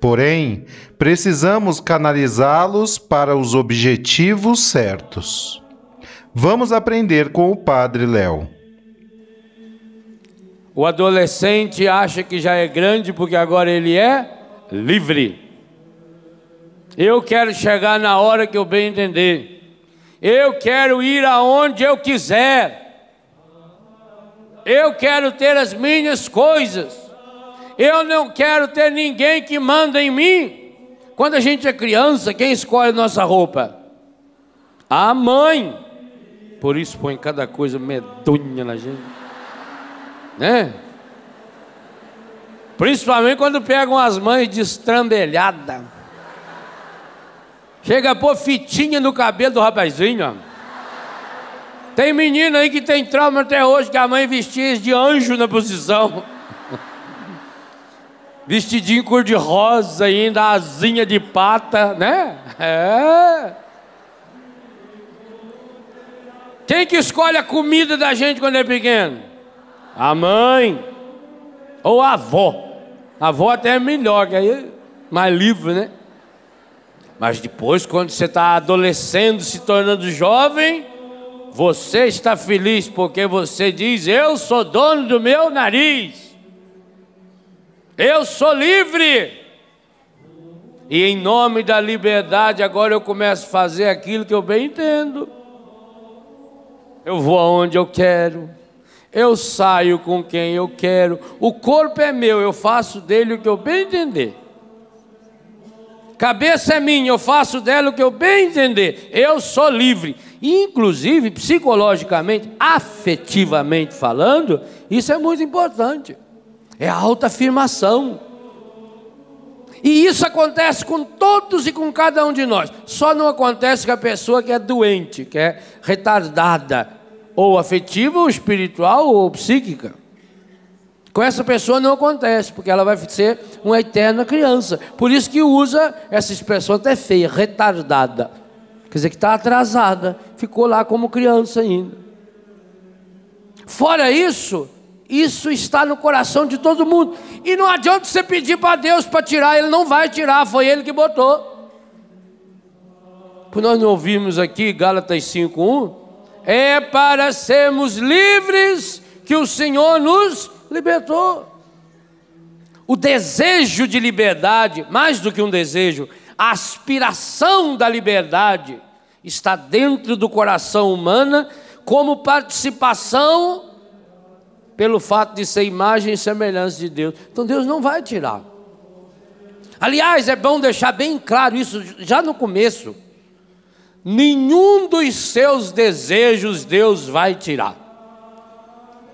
Porém, precisamos canalizá-los para os objetivos certos. Vamos aprender com o Padre Léo. O adolescente acha que já é grande porque agora ele é livre. Eu quero chegar na hora que eu bem entender. Eu quero ir aonde eu quiser. Eu quero ter as minhas coisas. Eu não quero ter ninguém que manda em mim. Quando a gente é criança, quem escolhe nossa roupa? A mãe. Por isso põe cada coisa medonha na gente. Né? Principalmente quando pegam as mães destrambelhada. Chega a pôr fitinha no cabelo do rapazinho. Ó. Tem menina aí que tem trauma até hoje que a mãe vestia de anjo na posição vestidinho cor-de-rosa, ainda asinha de pata, né? É. Quem que escolhe a comida da gente quando é pequeno? A mãe ou a avó. A avó até é melhor, que aí é mais livre, né? Mas depois, quando você está adolescendo, se tornando jovem, você está feliz porque você diz: Eu sou dono do meu nariz. Eu sou livre. E em nome da liberdade, agora eu começo a fazer aquilo que eu bem entendo. Eu vou aonde eu quero. Eu saio com quem eu quero. O corpo é meu, eu faço dele o que eu bem entender. Cabeça é minha, eu faço dela o que eu bem entender. Eu sou livre. Inclusive, psicologicamente, afetivamente falando, isso é muito importante é a autoafirmação. E isso acontece com todos e com cada um de nós. Só não acontece com a pessoa que é doente, que é retardada, ou afetiva, ou espiritual, ou psíquica. Com essa pessoa não acontece, porque ela vai ser uma eterna criança. Por isso que usa essa expressão até feia, retardada. Quer dizer que está atrasada, ficou lá como criança ainda. Fora isso, isso está no coração de todo mundo. E não adianta você pedir para Deus para tirar, Ele não vai tirar, foi Ele que botou. Por nós não ouvimos aqui Gálatas 5:1, é para sermos livres que o Senhor nos libertou. O desejo de liberdade, mais do que um desejo, a aspiração da liberdade está dentro do coração humano como participação pelo fato de ser imagem e semelhança de Deus. Então Deus não vai tirar. Aliás, é bom deixar bem claro isso já no começo. Nenhum dos seus desejos Deus vai tirar.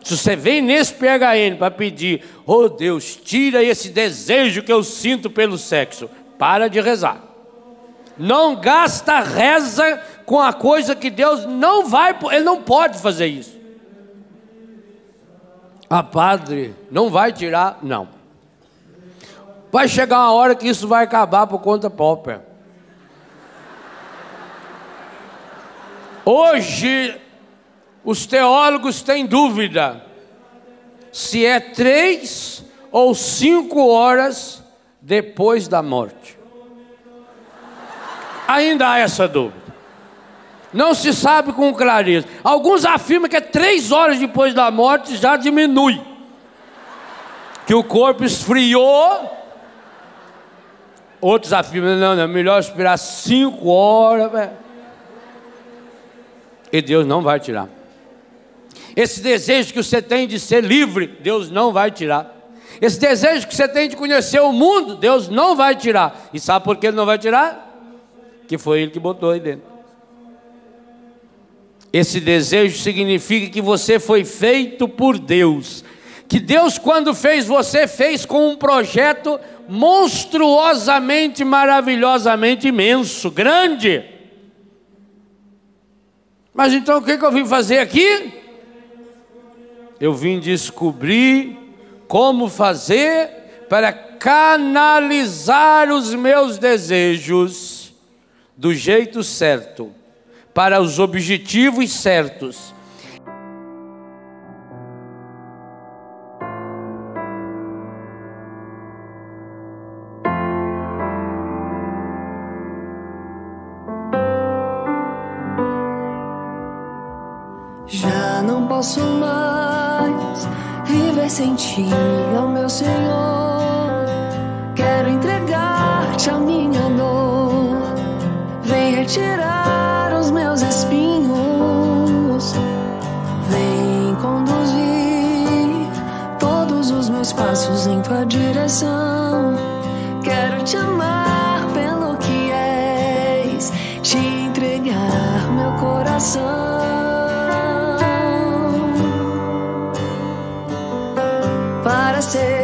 Se você vem nesse PHN para pedir, oh Deus, tira esse desejo que eu sinto pelo sexo, para de rezar. Não gasta reza com a coisa que Deus não vai, Ele não pode fazer isso. Ah, padre, não vai tirar? Não. Vai chegar uma hora que isso vai acabar por conta própria. Hoje, os teólogos têm dúvida se é três ou cinco horas depois da morte? Ainda há essa dúvida. Não se sabe com clareza. Alguns afirmam que é três horas depois da morte já diminui. Que o corpo esfriou. Outros afirmam, não, não, é melhor esperar cinco horas. E Deus não vai tirar. Esse desejo que você tem de ser livre, Deus não vai tirar. Esse desejo que você tem de conhecer o mundo, Deus não vai tirar. E sabe por que Ele não vai tirar? Que foi Ele que botou aí dentro. Esse desejo significa que você foi feito por Deus. Que Deus, quando fez você, fez com um projeto monstruosamente, maravilhosamente imenso, grande. Mas então o que, eu vim fazer aqui? Eu vim descobrir como fazer para canalizar os meus desejos do jeito certo para os objetivos certos. Já não posso mais viver sem ti, ó meu Senhor. Quero entregar-te a minha dor. Vem retirar passos em tua direção. Quero te amar pelo que és, te entregar meu coração para ser.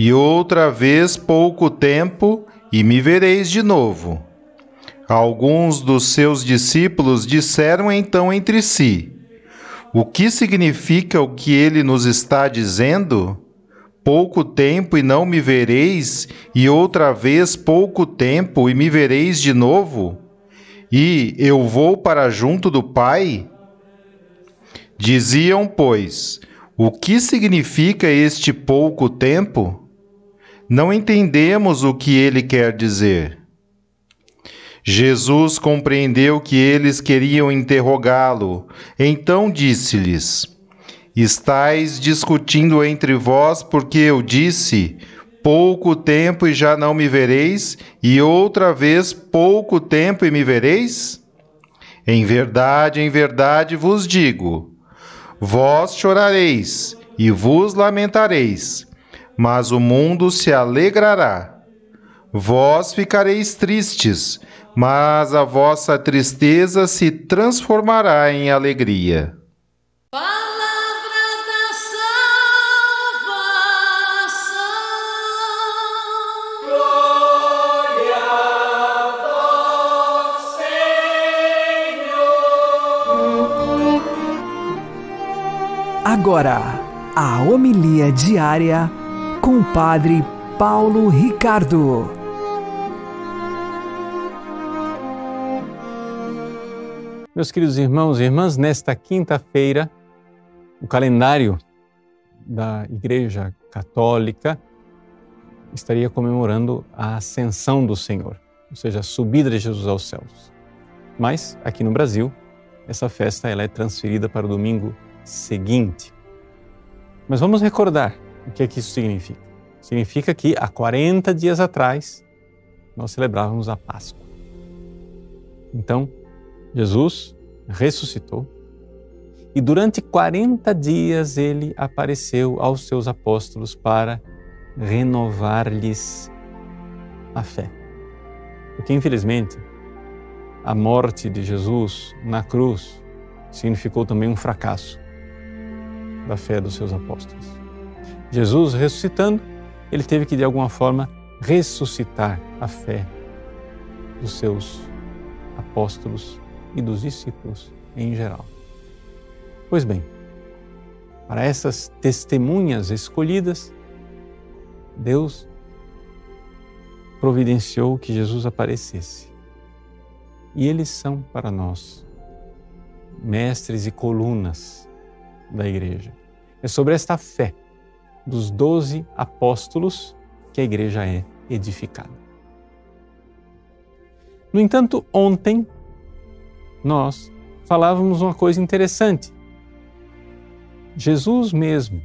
e outra vez pouco tempo e me vereis de novo. Alguns dos seus discípulos disseram então entre si: O que significa o que ele nos está dizendo? pouco tempo e não me vereis, e outra vez pouco tempo e me vereis de novo? E eu vou para junto do Pai? Diziam, pois, o que significa este pouco tempo? Não entendemos o que ele quer dizer. Jesus compreendeu que eles queriam interrogá-lo, então disse-lhes: Estais discutindo entre vós, porque eu disse: pouco tempo e já não me vereis, e outra vez pouco tempo e me vereis? Em verdade, em verdade vos digo: vós chorareis e vos lamentareis, mas o mundo se alegrará. Vós ficareis tristes, mas a vossa tristeza se transformará em alegria. Agora, a homilia diária com o Padre Paulo Ricardo. Meus queridos irmãos e irmãs, nesta quinta-feira, o calendário da Igreja Católica estaria comemorando a ascensão do Senhor, ou seja, a subida de Jesus aos céus. Mas aqui no Brasil, essa festa ela é transferida para o domingo seguinte. Mas vamos recordar o que é que isso significa. Significa que há 40 dias atrás nós celebrávamos a Páscoa. Então, Jesus ressuscitou e durante 40 dias ele apareceu aos seus apóstolos para renovar-lhes a fé. Porque, infelizmente, a morte de Jesus na cruz significou também um fracasso da fé dos seus apóstolos. Jesus ressuscitando, ele teve que de alguma forma ressuscitar a fé dos seus apóstolos e dos discípulos em geral. Pois bem, para essas testemunhas escolhidas, Deus providenciou que Jesus aparecesse. E eles são para nós mestres e colunas da igreja. É sobre esta fé dos doze apóstolos que a igreja é edificada. No entanto, ontem nós falávamos uma coisa interessante. Jesus mesmo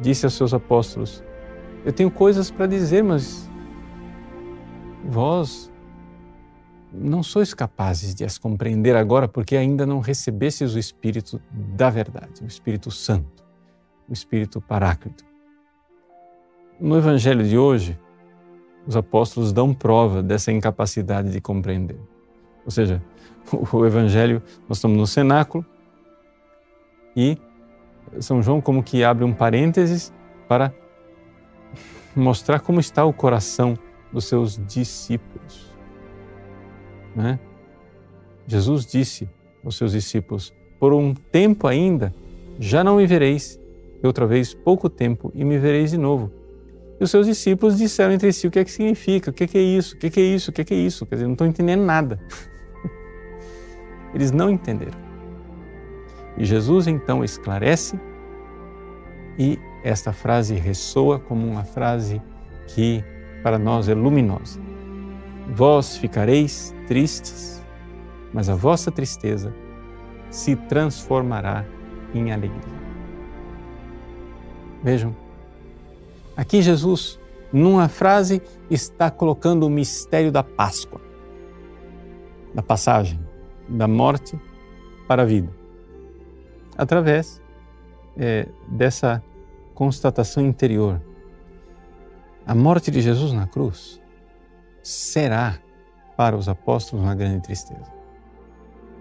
disse aos seus apóstolos: Eu tenho coisas para dizer, mas vós não sois capazes de as compreender agora porque ainda não recebestes o Espírito da verdade, o Espírito Santo, o Espírito Paráclito. No Evangelho de hoje, os apóstolos dão prova dessa incapacidade de compreender. Ou seja, o Evangelho, nós estamos no cenáculo e São João como que abre um parênteses para mostrar como está o coração dos seus discípulos. Né? Jesus disse aos seus discípulos: Por um tempo ainda já não me vereis, e outra vez pouco tempo e me vereis de novo. E os seus discípulos disseram entre si: O que é que significa? O que é, que é isso? O que é, que é isso? O que é, que é isso? Quer dizer, não estão entendendo nada. Eles não entenderam. E Jesus então esclarece e esta frase ressoa como uma frase que para nós é luminosa. Vós ficareis tristes, mas a vossa tristeza se transformará em alegria. Vejam, aqui Jesus, numa frase, está colocando o mistério da Páscoa, da passagem da morte para a vida, através é, dessa constatação interior. A morte de Jesus na cruz será para os apóstolos uma grande tristeza.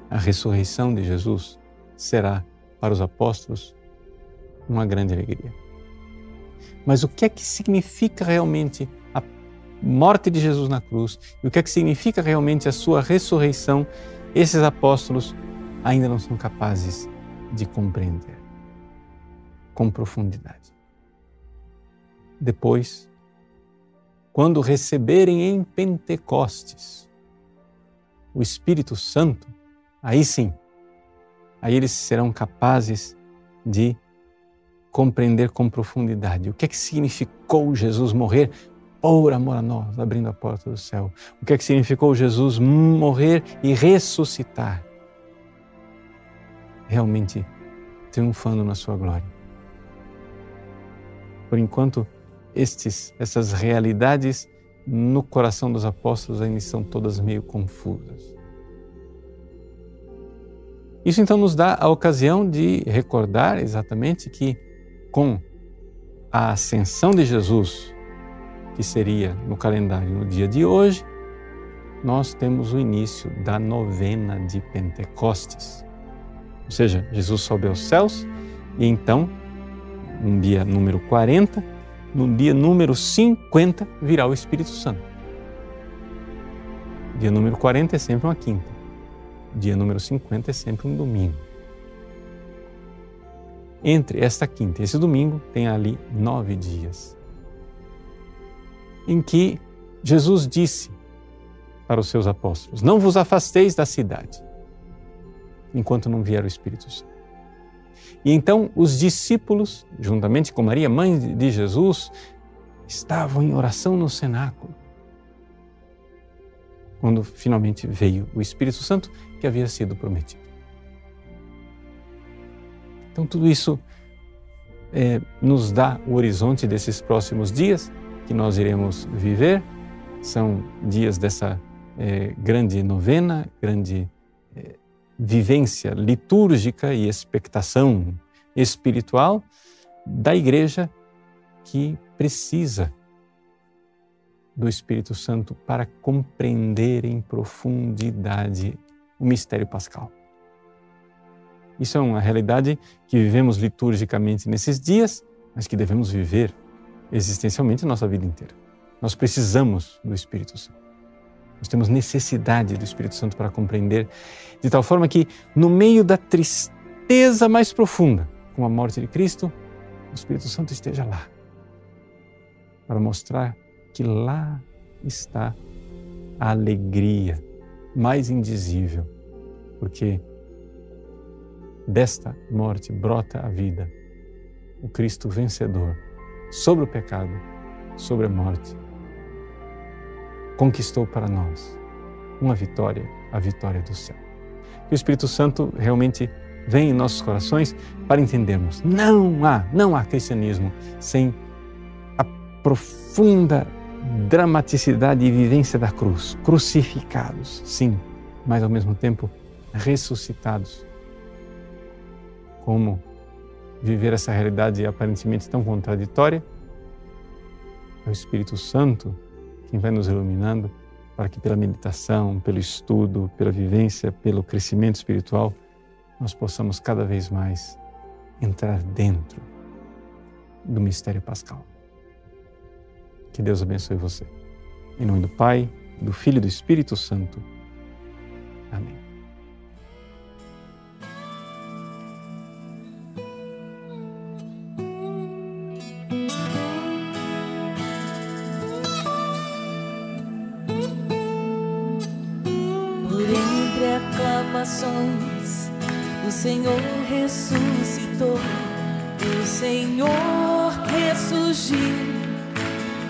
A ressurreição de Jesus será para os apóstolos uma grande alegria. Mas o que é que significa realmente a morte de Jesus na cruz e o que é que significa realmente a sua ressurreição? Esses apóstolos ainda não são capazes de compreender com profundidade. Depois, quando receberem em Pentecostes o Espírito Santo, aí sim, aí eles serão capazes de compreender com profundidade o que é que significou Jesus morrer por amor a nós, abrindo a porta do céu. O que é que significou Jesus morrer e ressuscitar, realmente triunfando na sua glória. Por enquanto, estes, essas realidades no coração dos apóstolos ainda estão todas meio confusas. Isso então nos dá a ocasião de recordar exatamente que, com a ascensão de Jesus, que seria no calendário no dia de hoje, nós temos o início da novena de Pentecostes. Ou seja, Jesus sobe aos céus e então, no dia número 40, no dia número 50 virá o Espírito Santo. Dia número 40 é sempre uma quinta. Dia número 50 é sempre um domingo. Entre esta quinta e esse domingo tem ali nove dias em que Jesus disse para os seus apóstolos: Não vos afasteis da cidade enquanto não vier o Espírito Santo. E então os discípulos, juntamente com Maria, mãe de Jesus, estavam em oração no cenáculo. Quando finalmente veio o Espírito Santo que havia sido prometido. Então, tudo isso é, nos dá o horizonte desses próximos dias que nós iremos viver. São dias dessa é, grande novena, grande é, vivência litúrgica e expectação espiritual da igreja que precisa do Espírito Santo para compreender em profundidade o mistério pascal. Isso é uma realidade que vivemos liturgicamente nesses dias, mas que devemos viver existencialmente nossa vida inteira. Nós precisamos do Espírito Santo. Nós temos necessidade do Espírito Santo para compreender, de tal forma que, no meio da tristeza mais profunda, com a morte de Cristo, o Espírito Santo esteja lá, para mostrar que lá está a alegria mais indizível, porque desta morte brota a vida, o Cristo vencedor sobre o pecado, sobre a morte conquistou para nós uma vitória, a vitória do céu. Que o Espírito Santo realmente venha em nossos corações para entendermos. Não há, não há cristianismo sem a profunda dramaticidade e vivência da cruz. Crucificados, sim, mas ao mesmo tempo ressuscitados. Como viver essa realidade aparentemente tão contraditória? É o Espírito Santo quem vai nos iluminando para que pela meditação, pelo estudo, pela vivência, pelo crescimento espiritual, nós possamos cada vez mais entrar dentro do mistério pascal. Que Deus abençoe você. Em nome do Pai, do Filho e do Espírito Santo. O Senhor ressuscitou, o Senhor ressurgiu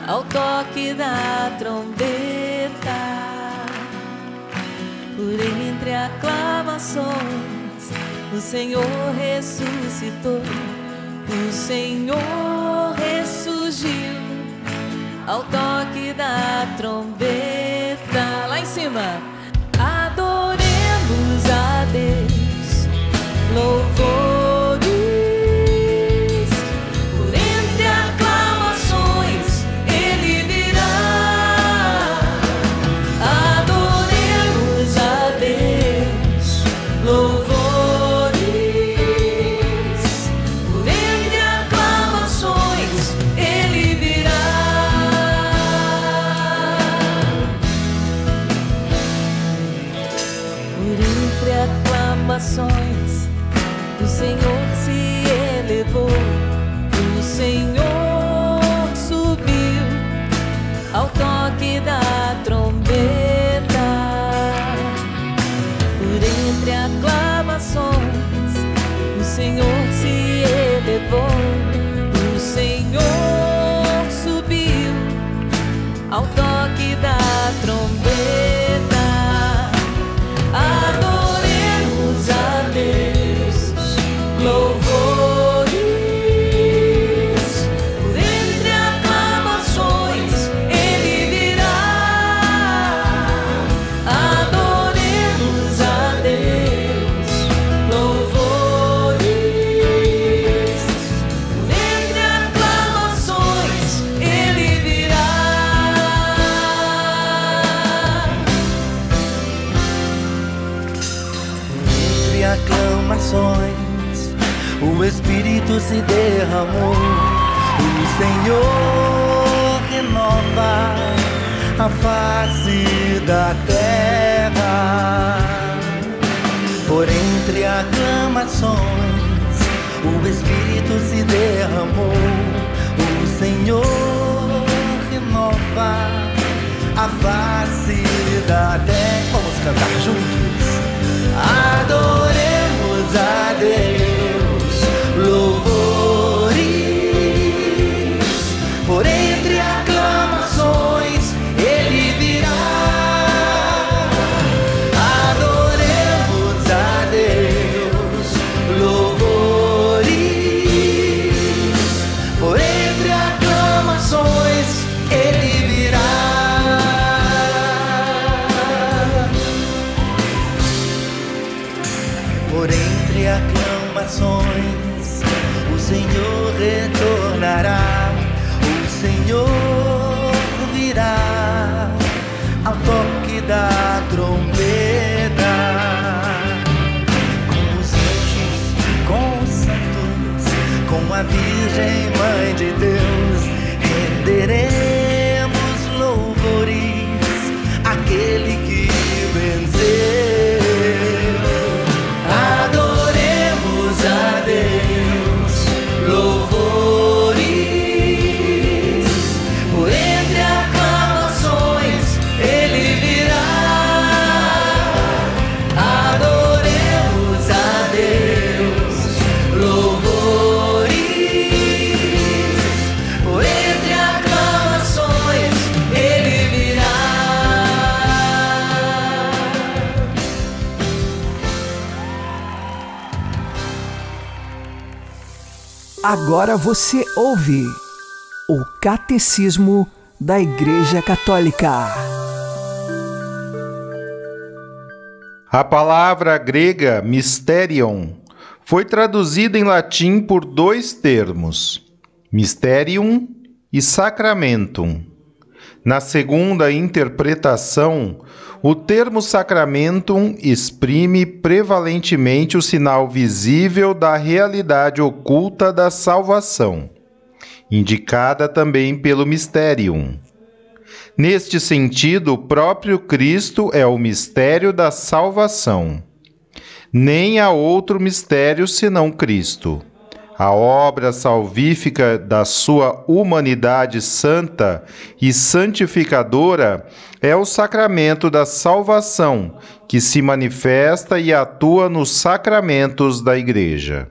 ao toque da trombeta. Por entre aclamações, o Senhor ressuscitou, o Senhor ressurgiu ao toque da trombeta. Lá em cima. no corações. O Senhor se elevou, o Senhor subiu ao. Se derramou. O Senhor renova a face da terra. Por entre aclamações, o Espírito se derramou. O Senhor renova a face da terra. Vamos cantar juntos. Adoremos a Deus, Agora você ouve o Catecismo da Igreja Católica. A palavra grega mysterion foi traduzida em latim por dois termos, mysterium e sacramentum. Na segunda interpretação, o termo sacramentum exprime prevalentemente o sinal visível da realidade oculta da salvação, indicada também pelo mysterium. Neste sentido, o próprio Cristo é o mistério da salvação. Nem há outro mistério senão Cristo. A obra salvífica da sua humanidade santa e santificadora é o sacramento da salvação, que se manifesta e atua nos sacramentos da Igreja.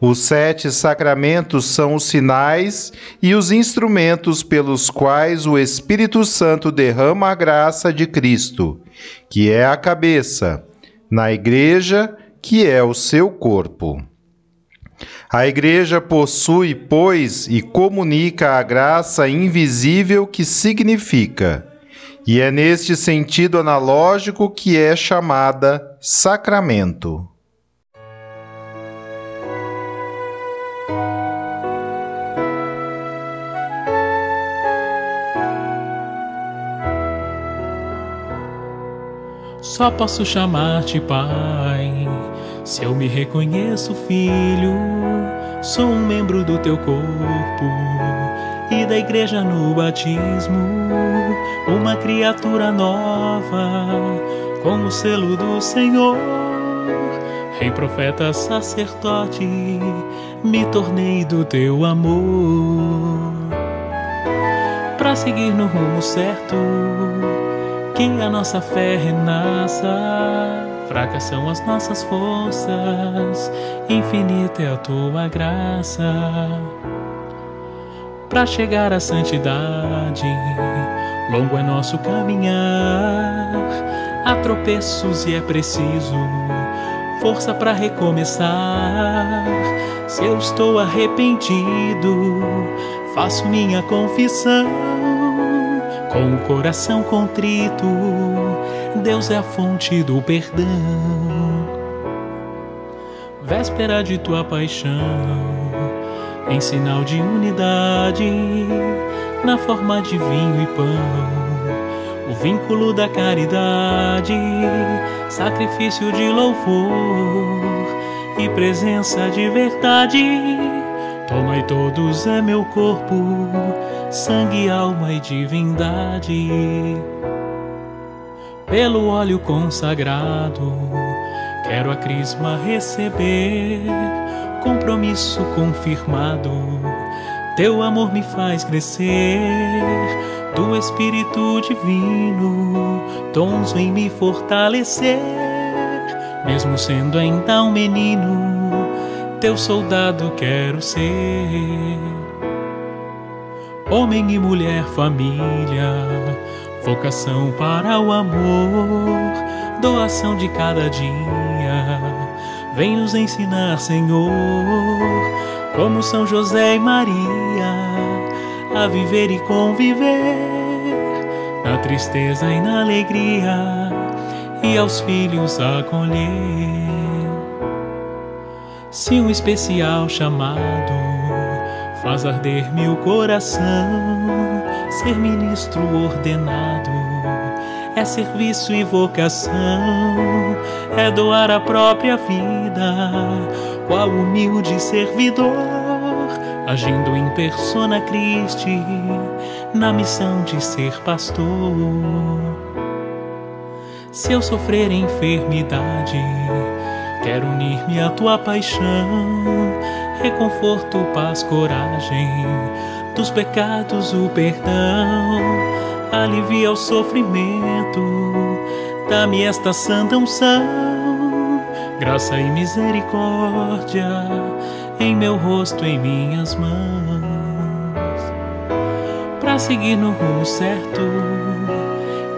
Os sete sacramentos são os sinais e os instrumentos pelos quais o Espírito Santo derrama a graça de Cristo, que é a cabeça, na Igreja, que é o seu corpo. A Igreja possui, pois, e comunica a graça invisível que significa, e é neste sentido analógico que é chamada sacramento. Só posso chamar-te Pai, se eu me reconheço filho, sou um membro do teu corpo e da igreja no batismo, uma criatura nova, com o selo do Senhor. Rei, profeta, sacerdote, me tornei do teu amor. Pra seguir no rumo certo, que a nossa fé renasça. Fracas são as nossas forças, infinita é a tua graça. para chegar à santidade. Longo é nosso caminhar, há tropeços e é preciso força para recomeçar. Se eu estou arrependido, faço minha confissão com o coração contrito. Deus é a fonte do perdão. Véspera de tua paixão, em sinal de unidade, na forma de vinho e pão, o vínculo da caridade, sacrifício de louvor e presença de verdade. Tomai todos é meu corpo, sangue, alma e divindade. Pelo óleo consagrado, quero a crisma receber, compromisso confirmado. Teu amor me faz crescer, do Espírito Divino, tons vem me fortalecer, mesmo sendo ainda um menino, teu soldado quero ser. Homem e mulher, família, vocação para o amor, doação de cada dia. Vem nos ensinar, Senhor, como São José e Maria, a viver e conviver, na tristeza e na alegria, e aos filhos acolher. Se um especial chamado faz arder meu coração, ser ministro ordenado serviço e vocação, é doar a própria vida, qual humilde servidor, agindo em persona Christi, na missão de ser pastor. Se eu sofrer enfermidade, quero unir-me à tua paixão, reconforto, paz, coragem, dos pecados o perdão, alivia o sofrimento, dá-me esta santa unção, graça e misericórdia em meu rosto, em minhas mãos, para seguir no rumo certo,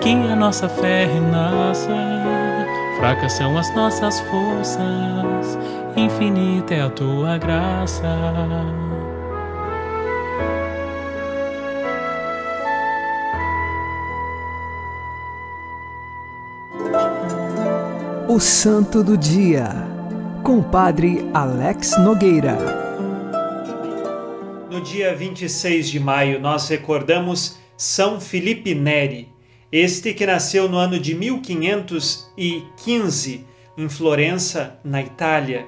que a nossa fé renasça. Fracas são as nossas forças, infinita é a tua graça. O Santo do Dia, com o Padre Alex Nogueira. No dia 26 de maio, nós recordamos São Felipe Neri, este que nasceu no ano de 1515 em Florença, na Itália,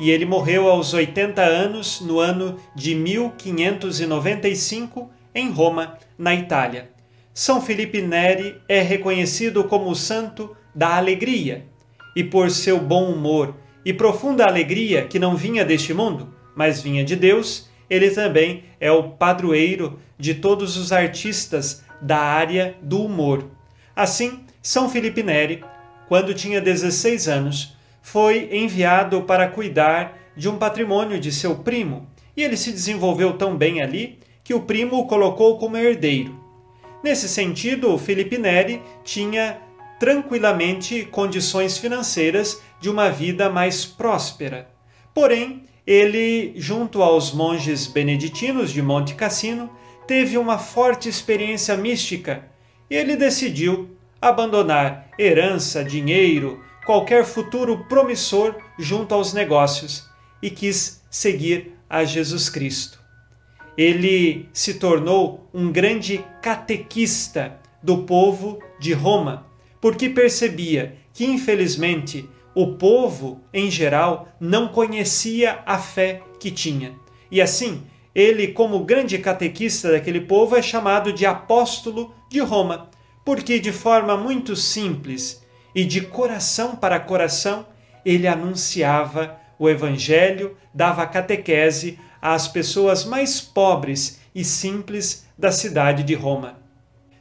e ele morreu aos 80 anos no ano de 1595 em Roma, na Itália. São Felipe Neri é reconhecido como o santo da alegria, e por seu bom humor e profunda alegria que não vinha deste mundo, mas vinha de Deus, ele também é o padroeiro de todos os artistas da área do humor. Assim, São Felipe Neri, quando tinha 16 anos, foi enviado para cuidar de um patrimônio de seu primo, e ele se desenvolveu tão bem ali que o primo o colocou como herdeiro. Nesse sentido, Felipe Neri tinha tranquilamente condições financeiras de uma vida mais próspera. Porém, ele, junto aos monges beneditinos de Monte Cassino, teve uma forte experiência mística e ele decidiu abandonar herança, dinheiro, qualquer futuro promissor junto aos negócios e quis seguir a Jesus Cristo. Ele se tornou um grande catequista do povo de Roma, porque percebia que, infelizmente, o povo, em geral, não conhecia a fé que tinha. E assim, ele, como grande catequista daquele povo, é chamado de apóstolo de Roma, porque de forma muito simples e de coração para coração, ele anunciava o evangelho, dava catequese às pessoas mais pobres e simples da cidade de Roma.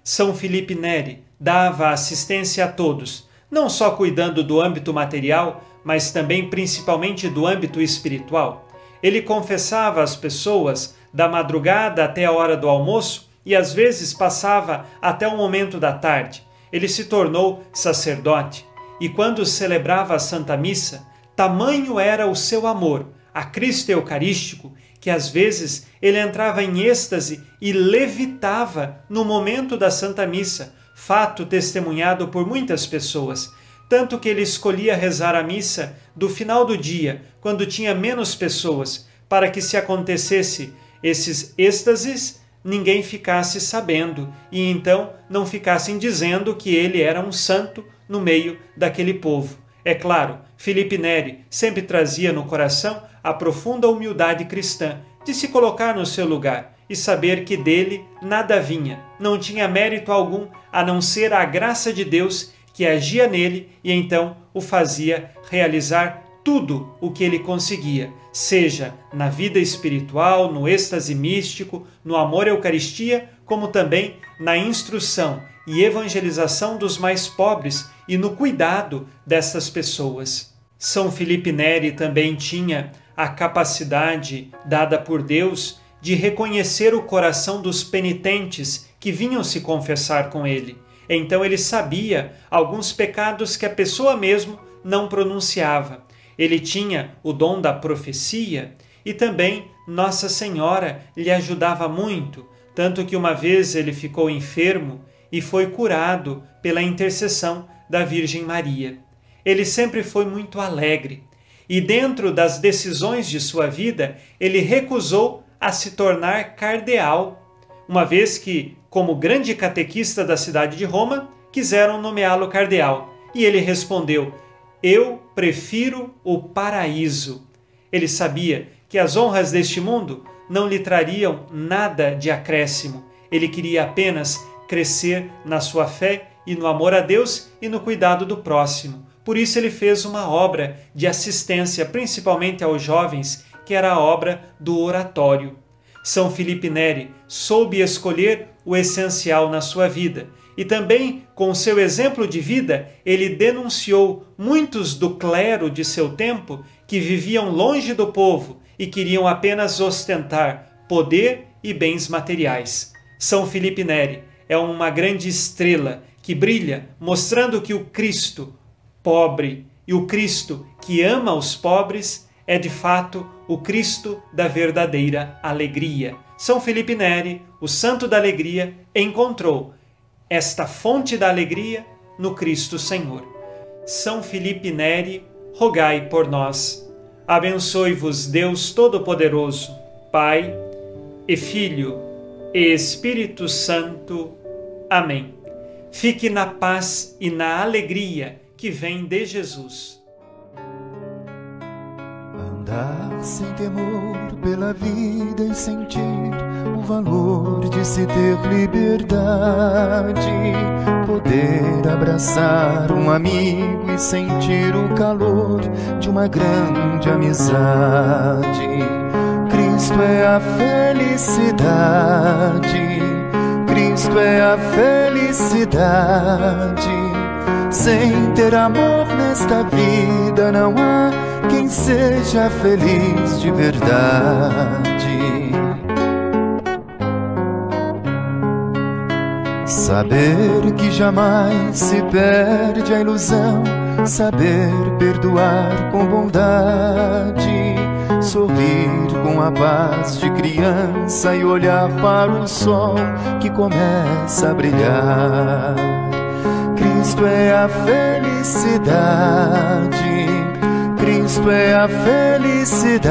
São Felipe Neri dava assistência a todos, não só cuidando do âmbito material, mas também principalmente do âmbito espiritual. Ele confessava às pessoas da madrugada até a hora do almoço e às vezes passava até o momento da tarde. Ele se tornou sacerdote e quando celebrava a Santa Missa, tamanho era o seu amor a Cristo Eucarístico que às vezes ele entrava em êxtase e levitava no momento da Santa Missa, fato testemunhado por muitas pessoas. Tanto que ele escolhia rezar a missa do final do dia, quando tinha menos pessoas, para que se acontecesse esses êxtases, ninguém ficasse sabendo e então não ficassem dizendo que ele era um santo no meio daquele povo. É claro, Felipe Neri sempre trazia no coração a profunda humildade cristã de se colocar no seu lugar e saber que dele nada vinha, não tinha mérito algum a não ser a graça de Deus que agia nele e então o fazia realizar tudo o que ele conseguia, seja na vida espiritual, no êxtase místico, no amor à Eucaristia, como também na instrução e evangelização dos mais pobres e no cuidado dessas pessoas. São Felipe Neri também tinha a capacidade dada por Deus de reconhecer o coração dos penitentes que vinham se confessar com ele. Então ele sabia alguns pecados que a pessoa mesmo não pronunciava. Ele tinha o dom da profecia e também Nossa Senhora lhe ajudava muito, tanto que uma vez ele ficou enfermo e foi curado pela intercessão da Virgem Maria. Ele sempre foi muito alegre e, dentro das decisões de sua vida, ele recusou a se tornar cardeal, uma vez que, como grande catequista da cidade de Roma, quiseram nomeá-lo cardeal. E ele respondeu: Eu prefiro o paraíso. Ele sabia que as honras deste mundo não lhe trariam nada de acréscimo. Ele queria apenas crescer na sua fé e no amor a Deus e no cuidado do próximo. Por isso ele fez uma obra de assistência, principalmente aos jovens, que era a obra do oratório. São Felipe Neri soube escolher o essencial na sua vida e também, com seu exemplo de vida, ele denunciou muitos do clero de seu tempo que viviam longe do povo e queriam apenas ostentar poder e bens materiais. São Felipe Neri é uma grande estrela que brilha, mostrando que o Cristo pobre e o Cristo que ama os pobres é de fato o Cristo da verdadeira alegria. São Felipe Neri, o santo da alegria, encontrou esta fonte da alegria no Cristo Senhor. São Felipe Neri, rogai por nós. Abençoe-vos Deus Todo-Poderoso, Pai e Filho e Espírito Santo. Amém. Fique na paz e na alegria que vem de Jesus. Andar sem temor pela vida e sentir o valor de se ter liberdade. Poder abraçar um amigo e sentir o calor de uma grande amizade. Cristo é a felicidade. Cristo é a felicidade. Sem ter amor nesta vida não há quem seja feliz de verdade. Saber que jamais se perde a ilusão, saber perdoar com bondade, sorrir com a paz de criança e olhar para o sol que começa a brilhar. Cristo é a felicidade. É a felicidade.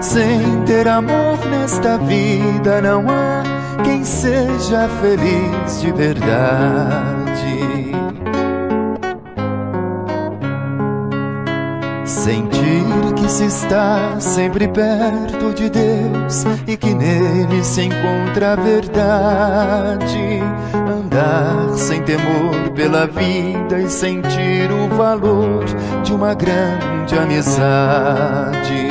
Sem ter amor nesta vida não há quem seja feliz de verdade. Sentir que se está sempre perto de Deus e que nele se encontra a verdade. Andar sem temor pela vida e sentir o valor de uma grande amizade.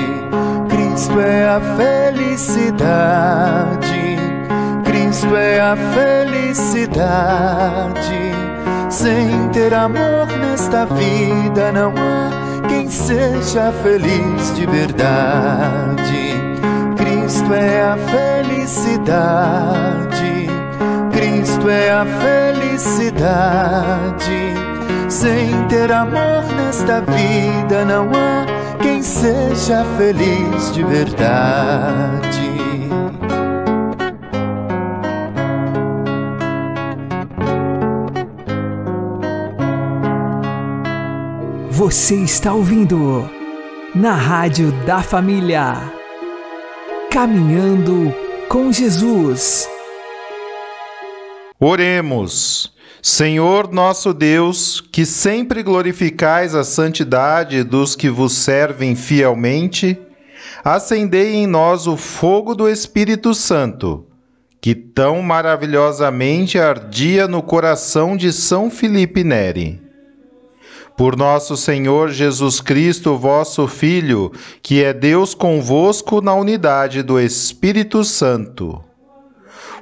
Cristo é a felicidade. Cristo é a felicidade. Sem ter amor nesta vida não há quem seja feliz de verdade. Cristo é a felicidade. Cristo é a felicidade. Sem ter amor nesta vida não há quem seja feliz de verdade. Você está ouvindo na Rádio da Família. Caminhando com Jesus. Oremos. Senhor nosso Deus, que sempre glorificais a santidade dos que vos servem fielmente, acendei em nós o fogo do Espírito Santo, que tão maravilhosamente ardia no coração de São Filipe Neri. Por nosso Senhor Jesus Cristo, vosso Filho, que é Deus convosco na unidade do Espírito Santo.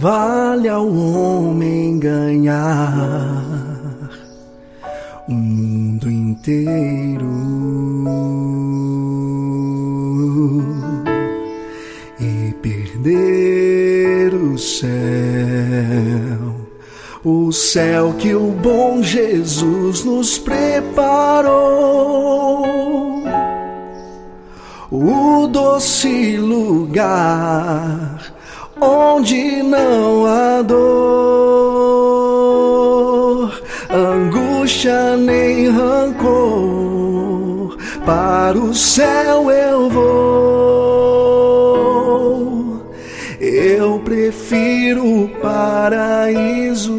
Vale ao homem ganhar o mundo inteiro. E perder o céu, o céu que o bom Jesus nos preparou, o doce lugar onde não há dor, angústia nem rancor, para o céu eu vou. Eu prefiro o paraíso,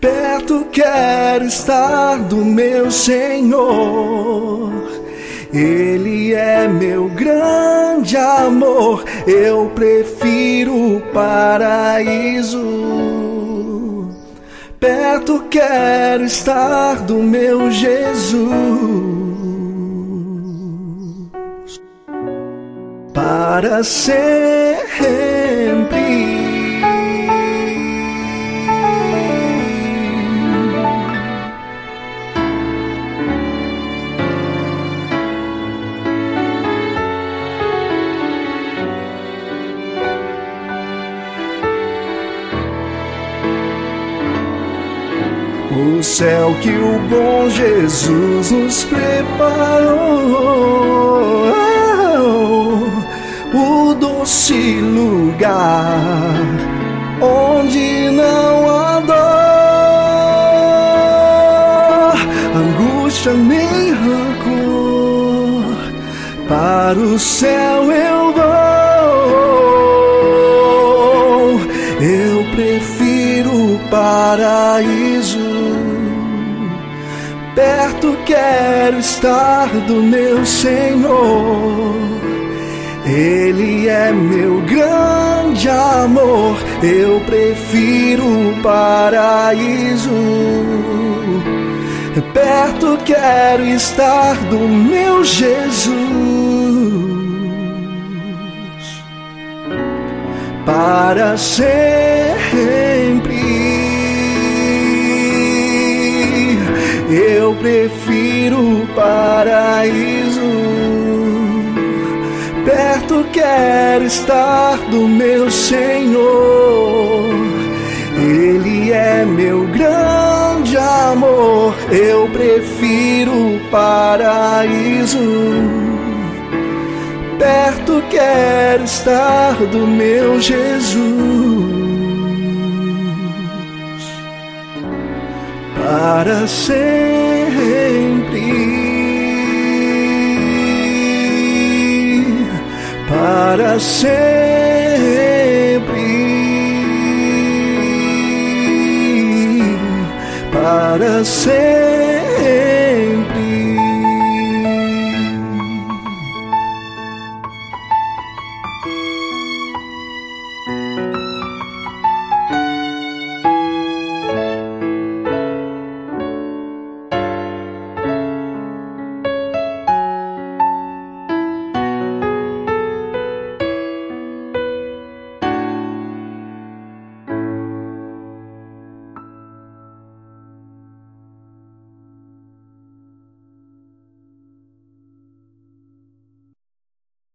perto quero estar do meu Senhor. Ele é meu grande amor, eu prefiro o paraíso. Perto quero estar do meu Jesus. Para sempre. Céu que o bom Jesus nos preparou, o doce lugar onde não há dor, angústia nem rancor, para o céu Perto quero estar do meu Senhor. Ele é meu grande amor. Eu prefiro o paraíso. Perto quero estar do meu Jesus. para sempre. Eu prefiro o paraíso. Perto quero estar do meu Senhor. Ele é meu grande amor. Eu prefiro o paraíso perto quero estar do meu Jesus. Para sempre, para sempre, para sempre.